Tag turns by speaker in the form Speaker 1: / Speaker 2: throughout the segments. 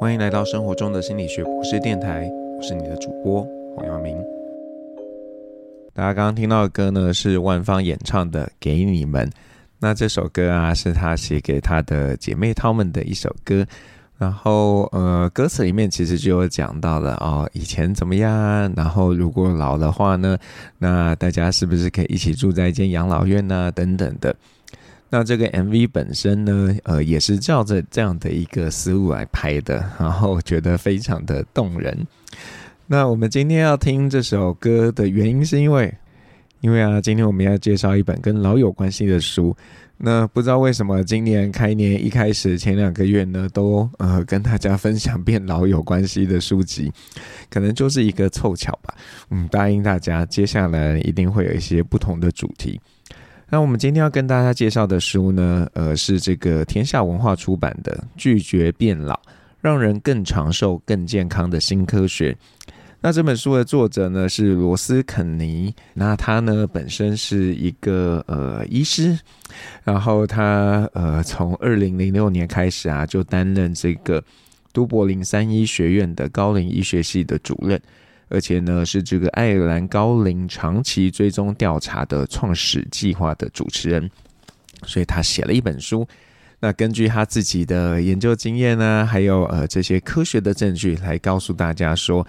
Speaker 1: 欢迎来到生活中的心理学博士电台，我是你的主播黄耀明。大家刚刚听到的歌呢，是万芳演唱的《给你们》。那这首歌啊，是她写给她的姐妹她们的一首歌。然后呃，歌词里面其实就有讲到了哦，以前怎么样？然后如果老的话呢，那大家是不是可以一起住在一间养老院呢？等等的。那这个 MV 本身呢，呃，也是照着这样的一个思路来拍的，然后觉得非常的动人。那我们今天要听这首歌的原因，是因为，因为啊，今天我们要介绍一本跟老有关系的书。那不知道为什么今年开年一开始前两个月呢，都呃跟大家分享变老有关系的书籍，可能就是一个凑巧吧。嗯，答应大家，接下来一定会有一些不同的主题。那我们今天要跟大家介绍的书呢，呃，是这个天下文化出版的《拒绝变老，让人更长寿、更健康的新科学》。那这本书的作者呢是罗斯肯尼，那他呢本身是一个呃医师，然后他呃从二零零六年开始啊，就担任这个都柏林三一学院的高龄医学系的主任。而且呢，是这个爱尔兰高龄长期追踪调查的创始计划的主持人，所以他写了一本书。那根据他自己的研究经验呢，还有呃这些科学的证据，来告诉大家说，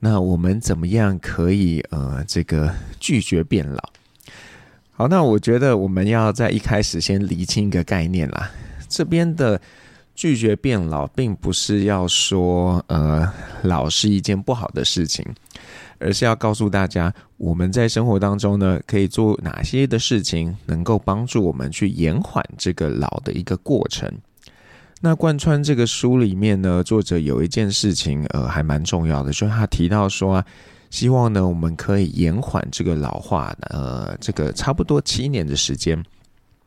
Speaker 1: 那我们怎么样可以呃这个拒绝变老？好，那我觉得我们要在一开始先厘清一个概念啦，这边的。拒绝变老，并不是要说，呃，老是一件不好的事情，而是要告诉大家，我们在生活当中呢，可以做哪些的事情，能够帮助我们去延缓这个老的一个过程。那贯穿这个书里面呢，作者有一件事情，呃，还蛮重要的，就是他提到说啊，希望呢，我们可以延缓这个老化，呃，这个差不多七年的时间。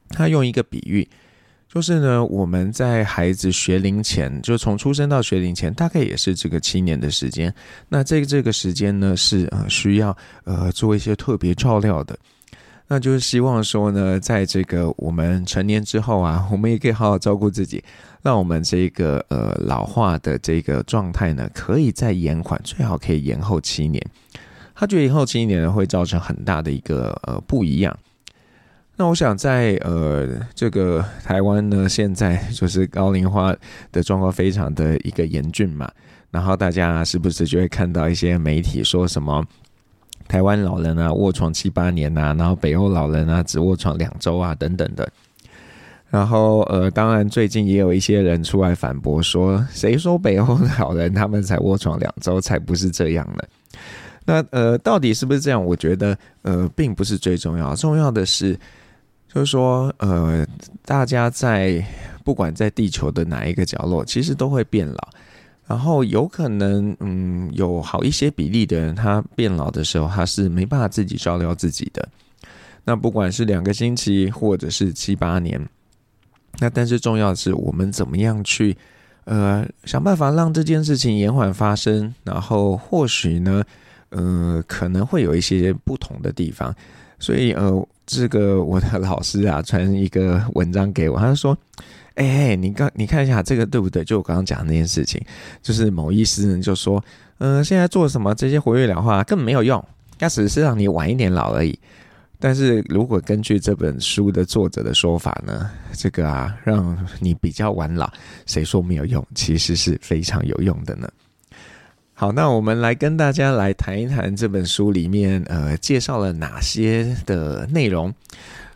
Speaker 1: 他用一个比喻。就是呢，我们在孩子学龄前，就从出生到学龄前，大概也是这个七年的时间。那这个这个时间呢，是呃需要呃做一些特别照料的。那就是希望说呢，在这个我们成年之后啊，我们也可以好好照顾自己，让我们这个呃老化的这个状态呢，可以再延缓，最好可以延后七年。他觉得延后七年呢，会造成很大的一个呃不一样。那我想在呃这个台湾呢，现在就是高龄化的状况非常的一个严峻嘛，然后大家是不是就会看到一些媒体说什么台湾老人啊卧床七八年呐，然后北欧老人啊只卧床两周啊等等的，然后呃当然最近也有一些人出来反驳说，谁说北欧老人他们才卧床两周才不是这样呢？那呃到底是不是这样？我觉得呃并不是最重要，重要的是。就是说，呃，大家在不管在地球的哪一个角落，其实都会变老。然后有可能，嗯，有好一些比例的人，他变老的时候，他是没办法自己照料自己的。那不管是两个星期，或者是七八年，那但是重要的是，我们怎么样去，呃，想办法让这件事情延缓发生。然后或许呢，呃，可能会有一些不同的地方。所以，呃。这个我的老师啊，传一个文章给我，他就说：“哎、欸，你刚你看一下这个对不对？就我刚刚讲的那件事情，就是某医师呢就说，嗯、现在做什么这些活跃疗法根本没有用，它只是让你晚一点老而已。但是如果根据这本书的作者的说法呢，这个啊，让你比较晚老，谁说没有用？其实是非常有用的呢。”好，那我们来跟大家来谈一谈这本书里面呃介绍了哪些的内容。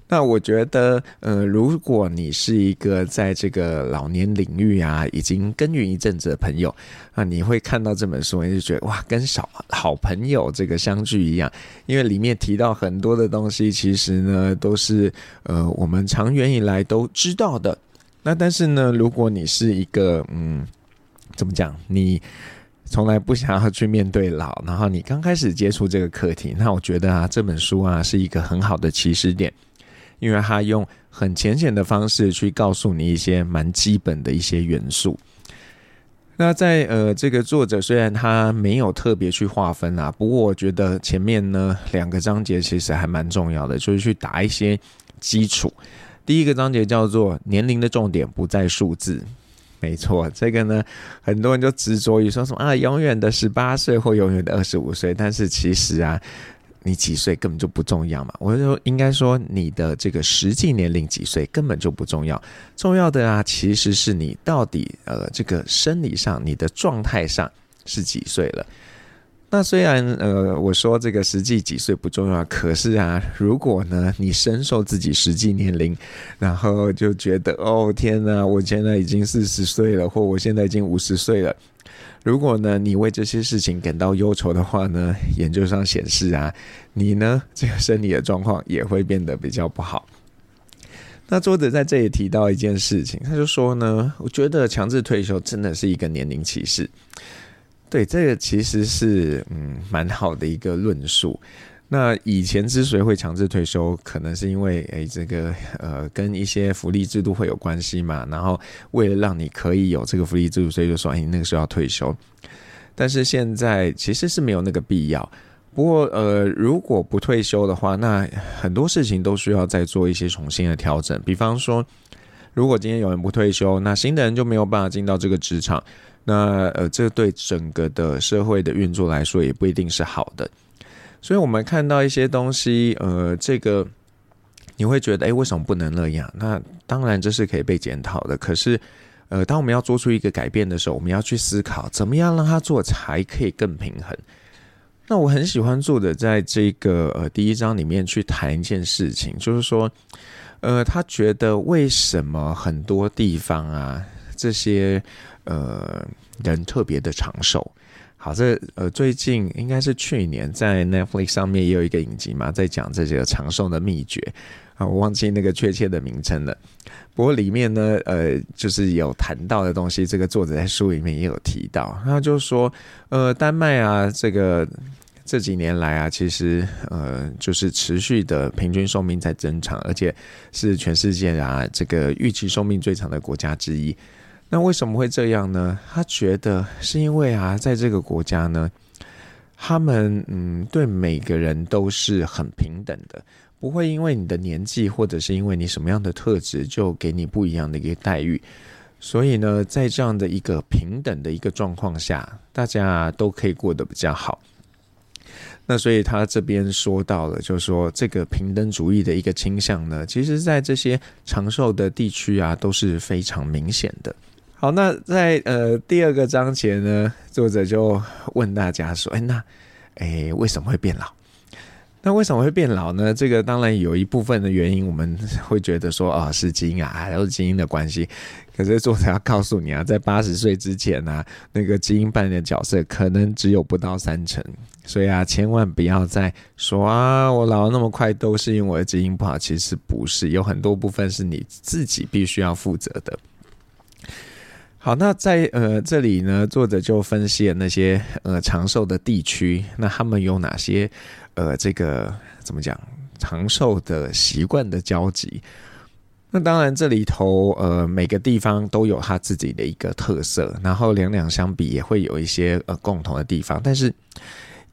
Speaker 1: 那我觉得呃，如果你是一个在这个老年领域啊已经耕耘一阵子的朋友啊，你会看到这本书，你就觉得哇，跟小好朋友这个相聚一样，因为里面提到很多的东西，其实呢都是呃我们长远以来都知道的。那但是呢，如果你是一个嗯，怎么讲你？从来不想要去面对老，然后你刚开始接触这个课题，那我觉得啊，这本书啊是一个很好的起始点，因为它用很浅显的方式去告诉你一些蛮基本的一些元素。那在呃，这个作者虽然他没有特别去划分啊，不过我觉得前面呢两个章节其实还蛮重要的，就是去打一些基础。第一个章节叫做“年龄的重点不在数字”。没错，这个呢，很多人就执着于说什么啊，永远的十八岁或永远的二十五岁，但是其实啊，你几岁根本就不重要嘛。我就，应该说你的这个实际年龄几岁根本就不重要，重要的啊，其实是你到底呃这个生理上你的状态上是几岁了。那虽然呃我说这个实际几岁不重要，可是啊，如果呢你深受自己实际年龄，然后就觉得哦天哪，我现在已经四十岁了，或我现在已经五十岁了，如果呢你为这些事情感到忧愁的话呢，研究上显示啊，你呢这个生理的状况也会变得比较不好。那作者在这里提到一件事情，他就说呢，我觉得强制退休真的是一个年龄歧视。对，这个其实是嗯蛮好的一个论述。那以前之所以会强制退休，可能是因为诶这个呃跟一些福利制度会有关系嘛。然后为了让你可以有这个福利制度，所以就说哎那个时候要退休。但是现在其实是没有那个必要。不过呃如果不退休的话，那很多事情都需要再做一些重新的调整。比方说，如果今天有人不退休，那新的人就没有办法进到这个职场。那呃，这对整个的社会的运作来说也不一定是好的，所以我们看到一些东西，呃，这个你会觉得，诶，为什么不能那样？那当然这是可以被检讨的。可是，呃，当我们要做出一个改变的时候，我们要去思考，怎么样让它做才可以更平衡。那我很喜欢作者在这个呃第一章里面去谈一件事情，就是说，呃，他觉得为什么很多地方啊这些。呃，人特别的长寿。好，这呃，最近应该是去年在 Netflix 上面也有一个影集嘛，在讲这些长寿的秘诀啊，我忘记那个确切的名称了。不过里面呢，呃，就是有谈到的东西，这个作者在书里面也有提到。他就说，呃，丹麦啊，这个这几年来啊，其实呃，就是持续的平均寿命在增长，而且是全世界啊这个预期寿命最长的国家之一。那为什么会这样呢？他觉得是因为啊，在这个国家呢，他们嗯，对每个人都是很平等的，不会因为你的年纪或者是因为你什么样的特质就给你不一样的一个待遇。所以呢，在这样的一个平等的一个状况下，大家都可以过得比较好。那所以他这边说到了，就是说这个平等主义的一个倾向呢，其实在这些长寿的地区啊，都是非常明显的。好，那在呃第二个章节呢，作者就问大家说：“哎，那哎为什么会变老？那为什么会变老呢？这个当然有一部分的原因，我们会觉得说啊、是基因啊，都是基因的关系。可是作者要告诉你啊，在八十岁之前呢、那个基因扮演的角色可能只有不到三成。所以啊，千万不要再说啊，我老了那么快都是因为我的基因不好，其实不是，有很多部分是你自己必须要负责的。”好，那在呃这里呢，作者就分析了那些呃长寿的地区，那他们有哪些呃这个怎么讲长寿的习惯的交集？那当然这里头呃每个地方都有它自己的一个特色，然后两两相比也会有一些呃共同的地方，但是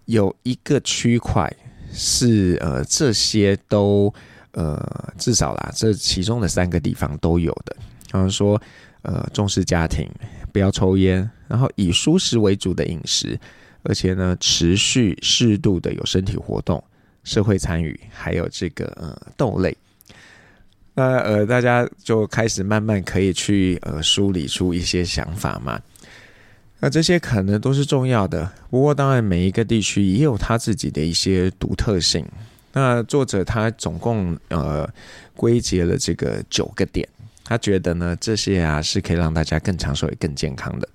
Speaker 1: 有一个区块是呃这些都呃至少啦，这其中的三个地方都有的，比方说。呃，重视家庭，不要抽烟，然后以蔬食为主的饮食，而且呢，持续适度的有身体活动、社会参与，还有这个呃豆类。那呃，大家就开始慢慢可以去呃梳理出一些想法嘛。那这些可能都是重要的，不过当然每一个地区也有他自己的一些独特性。那作者他总共呃归结了这个九个点。他觉得呢，这些啊是可以让大家更长寿也更健康的。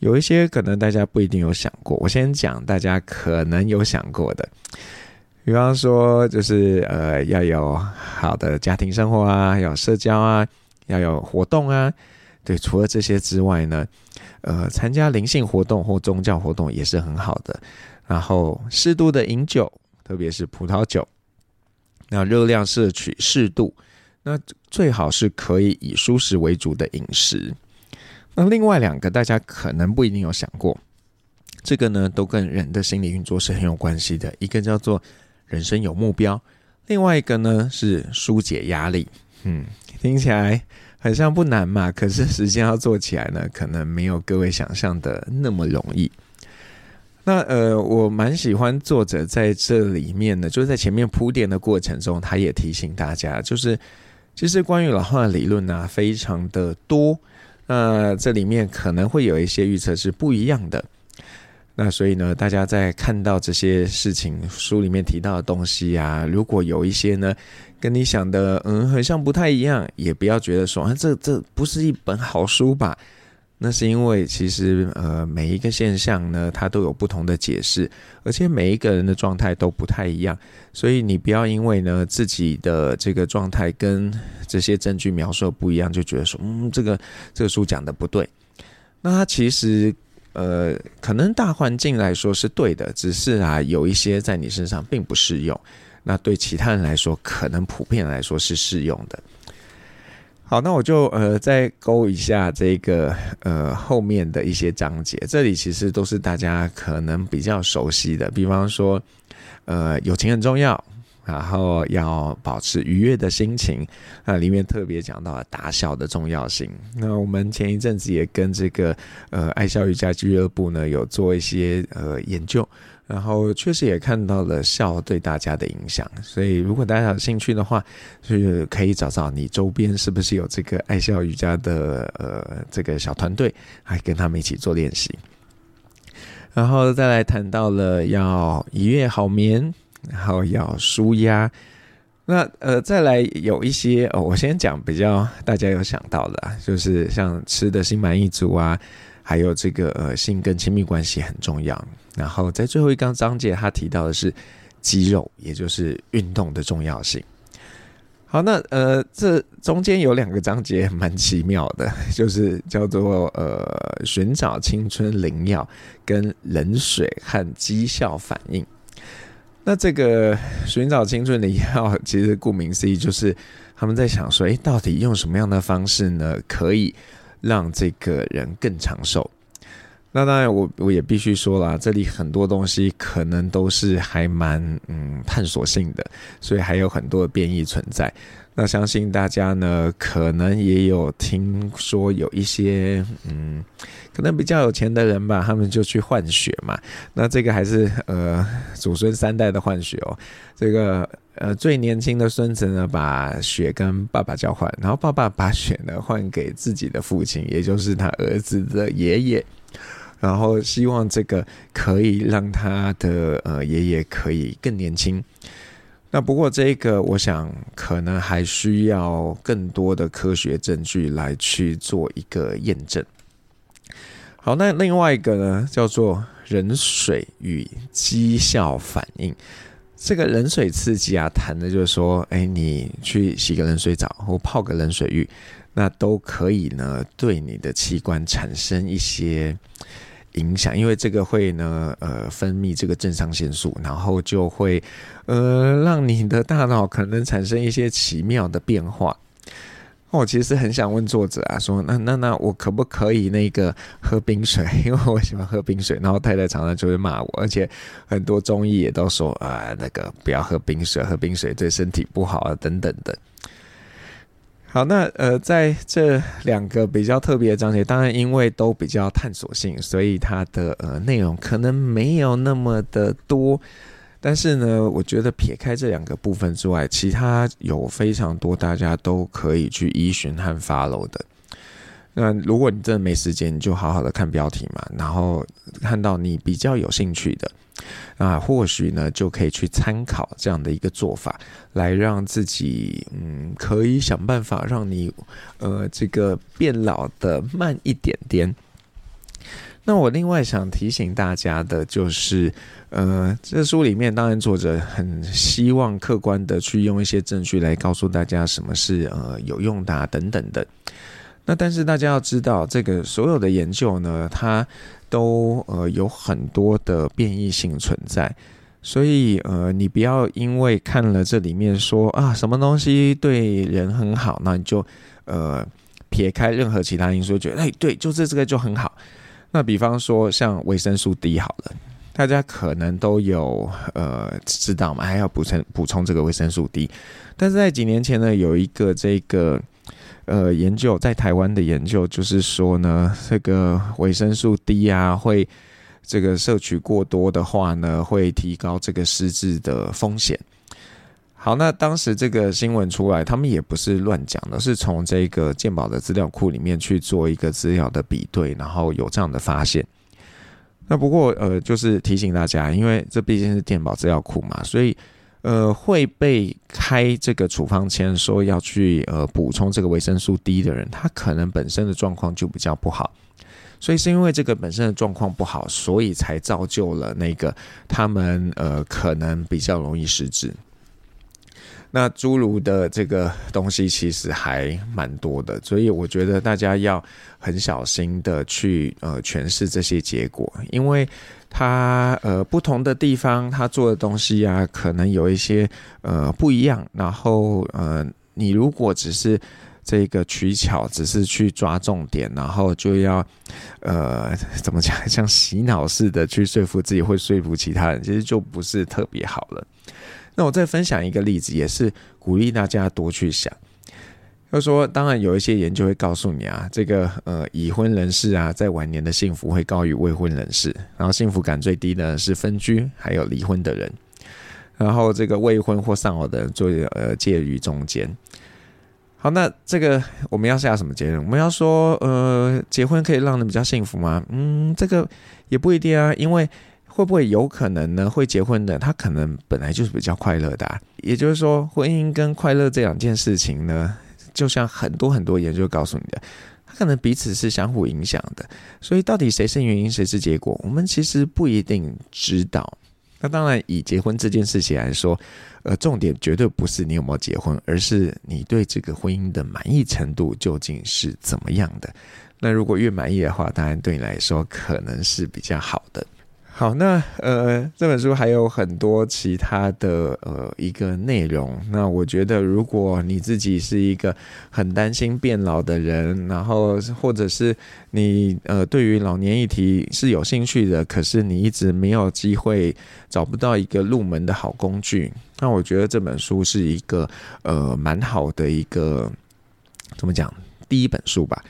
Speaker 1: 有一些可能大家不一定有想过，我先讲大家可能有想过的。比方说，就是呃要有好的家庭生活啊，要有社交啊，要有活动啊。对，除了这些之外呢，呃，参加灵性活动或宗教活动也是很好的。然后适度的饮酒，特别是葡萄酒，那热量摄取适度。那最好是可以以蔬食为主的饮食。那另外两个大家可能不一定有想过，这个呢都跟人的心理运作是很有关系的。一个叫做人生有目标，另外一个呢是疏解压力。嗯，听起来很像不难嘛，可是实际要做起来呢，可能没有各位想象的那么容易。那呃，我蛮喜欢作者在这里面呢，就是在前面铺垫的过程中，他也提醒大家，就是其实关于老化的理论呢、非常的多。那这里面可能会有一些预测是不一样的。那所以呢，大家在看到这些事情书里面提到的东西啊，如果有一些呢跟你想的嗯很像不太一样，也不要觉得说啊这这不是一本好书吧。那是因为其实呃每一个现象呢，它都有不同的解释，而且每一个人的状态都不太一样，所以你不要因为呢自己的这个状态跟这些证据描述不一样，就觉得说嗯这个这个书讲的不对。那它其实呃可能大环境来说是对的，只是啊有一些在你身上并不适用，那对其他人来说可能普遍来说是适用的。好，那我就呃再勾一下这个呃后面的一些章节，这里其实都是大家可能比较熟悉的，比方说呃友情很重要，然后要保持愉悦的心情，那里面特别讲到了打小的重要性。那我们前一阵子也跟这个呃爱笑瑜伽俱乐部呢有做一些呃研究。然后确实也看到了笑对大家的影响，所以如果大家有兴趣的话，就是可以找找你周边是不是有这个爱笑瑜伽的呃这个小团队，还跟他们一起做练习。然后再来谈到了要一夜好眠，然后要舒压。那呃再来有一些哦，我先讲比较大家有想到的，就是像吃的心满意足啊。还有这个呃，性跟亲密关系很重要。然后在最后一章章节，他提到的是肌肉，也就是运动的重要性。好，那呃，这中间有两个章节蛮奇妙的，就是叫做呃，寻找青春灵药跟冷水和绩效反应。那这个寻找青春灵药，其实顾名思义，就是他们在想说，诶，到底用什么样的方式呢，可以让这个人更长寿。那当然我，我也必须说啦，这里很多东西可能都是还蛮嗯探索性的，所以还有很多的变异存在。那相信大家呢，可能也有听说有一些嗯，可能比较有钱的人吧，他们就去换血嘛。那这个还是呃祖孙三代的换血哦。这个呃最年轻的孙子呢，把血跟爸爸交换，然后爸爸把血呢换给自己的父亲，也就是他儿子的爷爷，然后希望这个可以让他的呃爷爷可以更年轻。那不过这个，我想可能还需要更多的科学证据来去做一个验证。好，那另外一个呢，叫做人水与绩效反应。这个冷水刺激啊，谈的就是说，哎，你去洗个冷水澡或泡个冷水浴，那都可以呢，对你的器官产生一些。影响，因为这个会呢，呃，分泌这个正肾上素，然后就会，呃，让你的大脑可能产生一些奇妙的变化。我其实很想问作者啊，说，那那那我可不可以那个喝冰水？因为我喜欢喝冰水，然后太太常常就会骂我，而且很多中医也都说啊，那个不要喝冰水，喝冰水对身体不好啊，等等的。好，那呃，在这两个比较特别的章节，当然因为都比较探索性，所以它的呃内容可能没有那么的多。但是呢，我觉得撇开这两个部分之外，其他有非常多大家都可以去依循和 follow 的。那如果你真的没时间，你就好好的看标题嘛，然后看到你比较有兴趣的。啊，或许呢，就可以去参考这样的一个做法，来让自己嗯，可以想办法让你呃，这个变老的慢一点点。那我另外想提醒大家的就是，呃，这书里面当然作者很希望客观的去用一些证据来告诉大家什么是呃有用的啊，等等的。那但是大家要知道，这个所有的研究呢，它都呃有很多的变异性存在，所以呃你不要因为看了这里面说啊什么东西对人很好，那你就呃撇开任何其他因素，觉得哎对，就是这个就很好。那比方说像维生素 D 好了，大家可能都有呃知道嘛，还要补充补充这个维生素 D。但是在几年前呢，有一个这个呃研究，在台湾的研究，就是说呢，这个维生素 D 啊，会这个摄取过多的话呢，会提高这个失智的风险。好，那当时这个新闻出来，他们也不是乱讲的，是从这个健保的资料库里面去做一个资料的比对，然后有这样的发现。那不过呃，就是提醒大家，因为这毕竟是健保资料库嘛，所以呃会被开这个处方签说要去呃补充这个维生素 D 的人，他可能本身的状况就比较不好，所以是因为这个本身的状况不好，所以才造就了那个他们呃可能比较容易失智。那诸如的这个东西其实还蛮多的，所以我觉得大家要很小心的去呃诠释这些结果，因为它呃不同的地方它做的东西啊，可能有一些呃不一样。然后呃，你如果只是这个取巧，只是去抓重点，然后就要呃怎么讲，像洗脑似的去说服自己，会说服其他人，其实就不是特别好了。那我再分享一个例子，也是鼓励大家多去想。就说，当然有一些研究会告诉你啊，这个呃已婚人士啊，在晚年的幸福会高于未婚人士，然后幸福感最低的是分居还有离婚的人，然后这个未婚或丧偶的人就呃介于中间。好，那这个我们要下什么结论？我们要说，呃，结婚可以让人比较幸福吗？嗯，这个也不一定啊，因为。会不会有可能呢？会结婚的他可能本来就是比较快乐的啊，也就是说，婚姻跟快乐这两件事情呢，就像很多很多研究告诉你的，它可能彼此是相互影响的。所以，到底谁是原因，谁是结果，我们其实不一定知道。那当然，以结婚这件事情来说，呃，重点绝对不是你有没有结婚，而是你对这个婚姻的满意程度究竟是怎么样的。那如果越满意的话，当然对你来说可能是比较好的。好，那呃，这本书还有很多其他的呃一个内容。那我觉得，如果你自己是一个很担心变老的人，然后或者是你呃对于老年议题是有兴趣的，可是你一直没有机会找不到一个入门的好工具，那我觉得这本书是一个呃蛮好的一个怎么讲第一本书吧。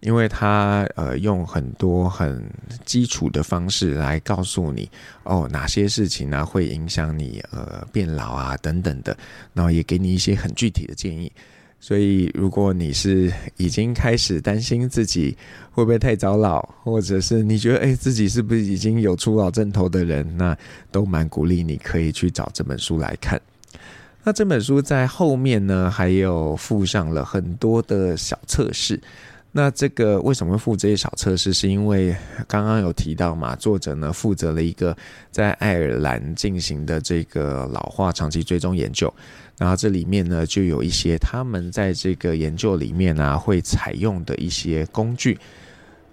Speaker 1: 因为他呃用很多很基础的方式来告诉你哦，哪些事情呢会影响你呃变老啊等等的，然后也给你一些很具体的建议。所以如果你是已经开始担心自己会不会太早老，或者是你觉得诶自己是不是已经有初老症头的人，那都蛮鼓励你可以去找这本书来看。那这本书在后面呢还有附上了很多的小测试。那这个为什么会附这些小测试？是因为刚刚有提到嘛，作者呢负责了一个在爱尔兰进行的这个老化长期追踪研究，然后这里面呢就有一些他们在这个研究里面啊会采用的一些工具，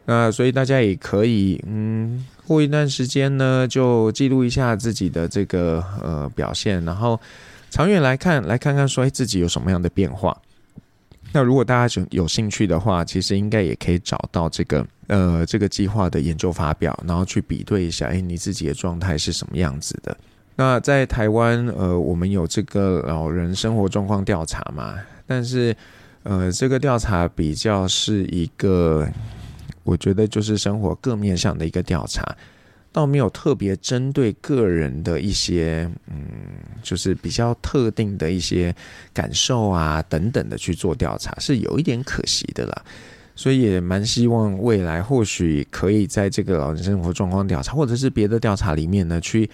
Speaker 1: 那所以大家也可以嗯过一段时间呢就记录一下自己的这个呃表现，然后长远来看来看看说自己有什么样的变化。那如果大家有有兴趣的话，其实应该也可以找到这个呃这个计划的研究发表，然后去比对一下，哎，你自己的状态是什么样子的。那在台湾，呃，我们有这个老人生活状况调查嘛，但是呃，这个调查比较是一个，我觉得就是生活各面向的一个调查。倒没有特别针对个人的一些，嗯，就是比较特定的一些感受啊等等的去做调查，是有一点可惜的啦。所以也蛮希望未来或许可以在这个老人生活状况调查，或者是别的调查里面呢去。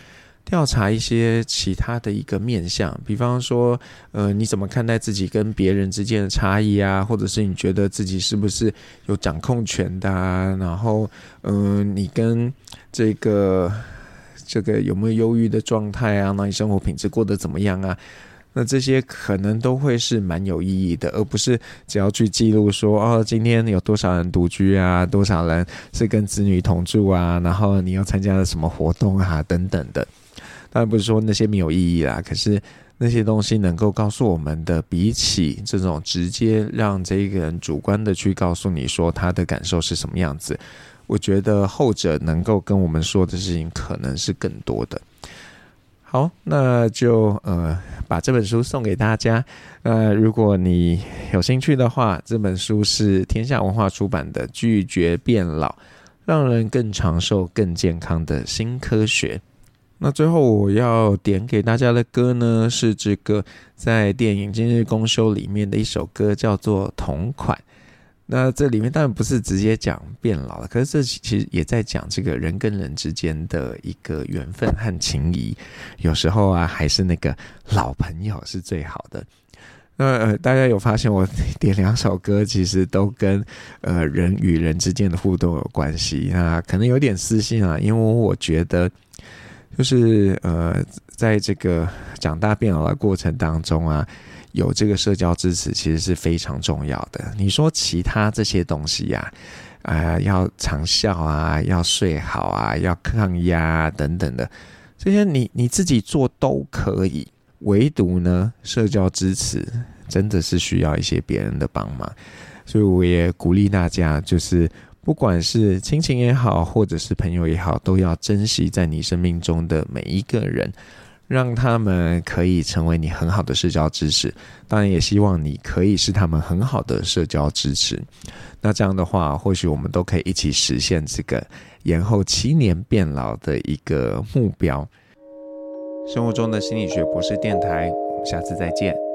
Speaker 1: 调查一些其他的一个面向，比方说，呃，你怎么看待自己跟别人之间的差异啊？或者是你觉得自己是不是有掌控权的啊？然后，嗯、你跟这个这个有没有忧郁的状态啊？那你生活品质过得怎么样啊？那这些可能都会是蛮有意义的，而不是只要去记录说，哦，今天有多少人独居啊？多少人是跟子女同住啊？然后你又参加了什么活动啊？等等的。当然不是说那些没有意义啦，可是那些东西能够告诉我们的，比起这种直接让这一个人主观的去告诉你说他的感受是什么样子，我觉得后者能够跟我们说的事情可能是更多的。好，那就呃把这本书送给大家。呃，如果你有兴趣的话，这本书是天下文化出版的《拒绝变老，让人更长寿、更健康的新科学》。那最后我要点给大家的歌呢，是这个在电影《今日公休》里面的一首歌，叫做《同款》。那这里面当然不是直接讲变老了，可是这其实也在讲这个人跟人之间的一个缘分和情谊。有时候啊，还是那个老朋友是最好的。那呃，大家有发现我点两首歌，其实都跟呃人与人之间的互动有关系啊，可能有点私心啊，因为我觉得。就是呃，在这个长大变老的过程当中啊，有这个社交支持其实是非常重要的。你说其他这些东西呀，啊，要长效啊，要睡好啊，要抗压啊，等等的，这些你你自己做都可以，唯独呢，社交支持真的是需要一些别人的帮忙。所以我也鼓励大家，就是。不管是亲情也好，或者是朋友也好，都要珍惜在你生命中的每一个人，让他们可以成为你很好的社交支持。当然，也希望你可以是他们很好的社交支持。那这样的话，或许我们都可以一起实现这个延后七年变老的一个目标。生活中的心理学博士电台，我们下次再见。